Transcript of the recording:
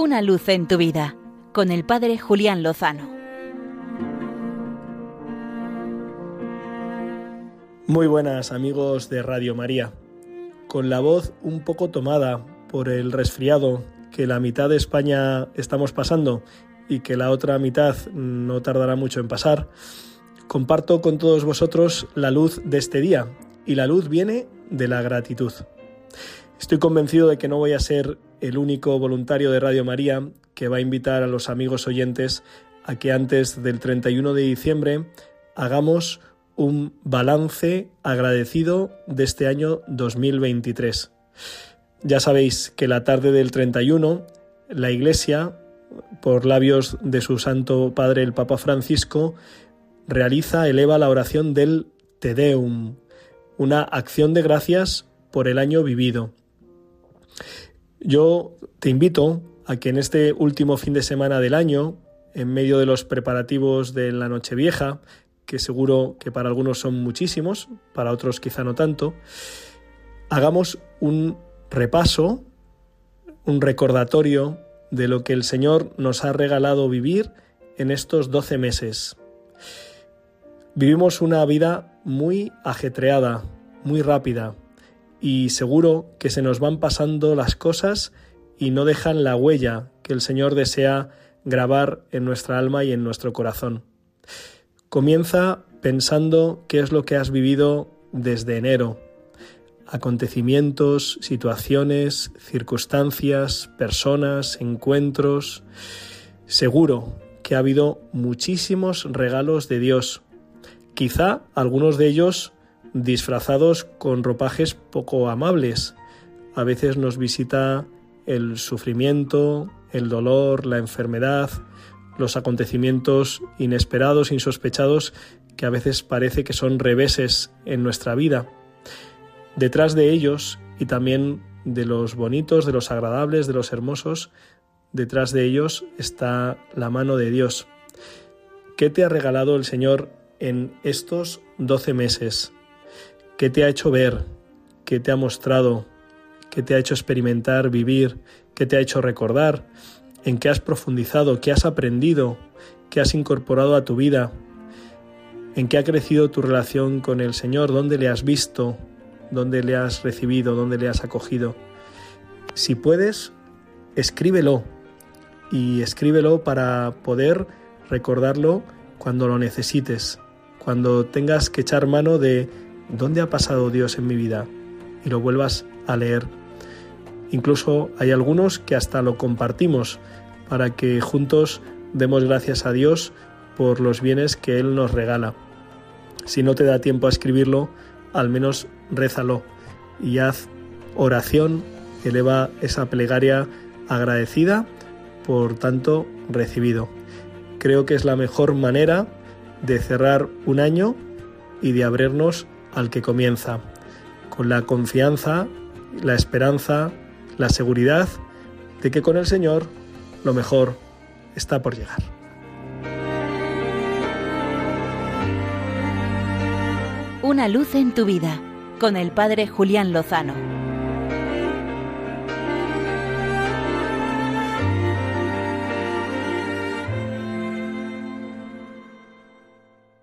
Una luz en tu vida con el Padre Julián Lozano. Muy buenas amigos de Radio María. Con la voz un poco tomada por el resfriado que la mitad de España estamos pasando y que la otra mitad no tardará mucho en pasar, comparto con todos vosotros la luz de este día y la luz viene de la gratitud. Estoy convencido de que no voy a ser el único voluntario de Radio María que va a invitar a los amigos oyentes a que antes del 31 de diciembre hagamos un balance agradecido de este año 2023. Ya sabéis que la tarde del 31 la Iglesia, por labios de su Santo Padre el Papa Francisco, realiza, eleva la oración del Te Deum, una acción de gracias por el año vivido. Yo te invito a que en este último fin de semana del año, en medio de los preparativos de la Nochevieja, que seguro que para algunos son muchísimos, para otros quizá no tanto, hagamos un repaso, un recordatorio de lo que el Señor nos ha regalado vivir en estos doce meses. Vivimos una vida muy ajetreada, muy rápida, y seguro que se nos van pasando las cosas y no dejan la huella que el Señor desea grabar en nuestra alma y en nuestro corazón. Comienza pensando qué es lo que has vivido desde enero, acontecimientos, situaciones, circunstancias, personas, encuentros. Seguro que ha habido muchísimos regalos de Dios, quizá algunos de ellos disfrazados con ropajes poco amables. A veces nos visita el sufrimiento, el dolor, la enfermedad, los acontecimientos inesperados, insospechados, que a veces parece que son reveses en nuestra vida. Detrás de ellos, y también de los bonitos, de los agradables, de los hermosos, detrás de ellos está la mano de Dios. ¿Qué te ha regalado el Señor en estos doce meses? ¿Qué te ha hecho ver? ¿Qué te ha mostrado? ¿Qué te ha hecho experimentar, vivir? ¿Qué te ha hecho recordar? ¿En qué has profundizado? ¿Qué has aprendido? ¿Qué has incorporado a tu vida? ¿En qué ha crecido tu relación con el Señor? ¿Dónde le has visto? ¿Dónde le has recibido? ¿Dónde le has acogido? Si puedes, escríbelo y escríbelo para poder recordarlo cuando lo necesites, cuando tengas que echar mano de ¿dónde ha pasado Dios en mi vida? Y lo vuelvas a leer. Incluso hay algunos que hasta lo compartimos para que juntos demos gracias a Dios por los bienes que Él nos regala. Si no te da tiempo a escribirlo, al menos rézalo y haz oración, eleva esa plegaria agradecida por tanto recibido. Creo que es la mejor manera de cerrar un año y de abrirnos al que comienza, con la confianza, la esperanza, la seguridad de que con el Señor lo mejor está por llegar. Una luz en tu vida con el Padre Julián Lozano.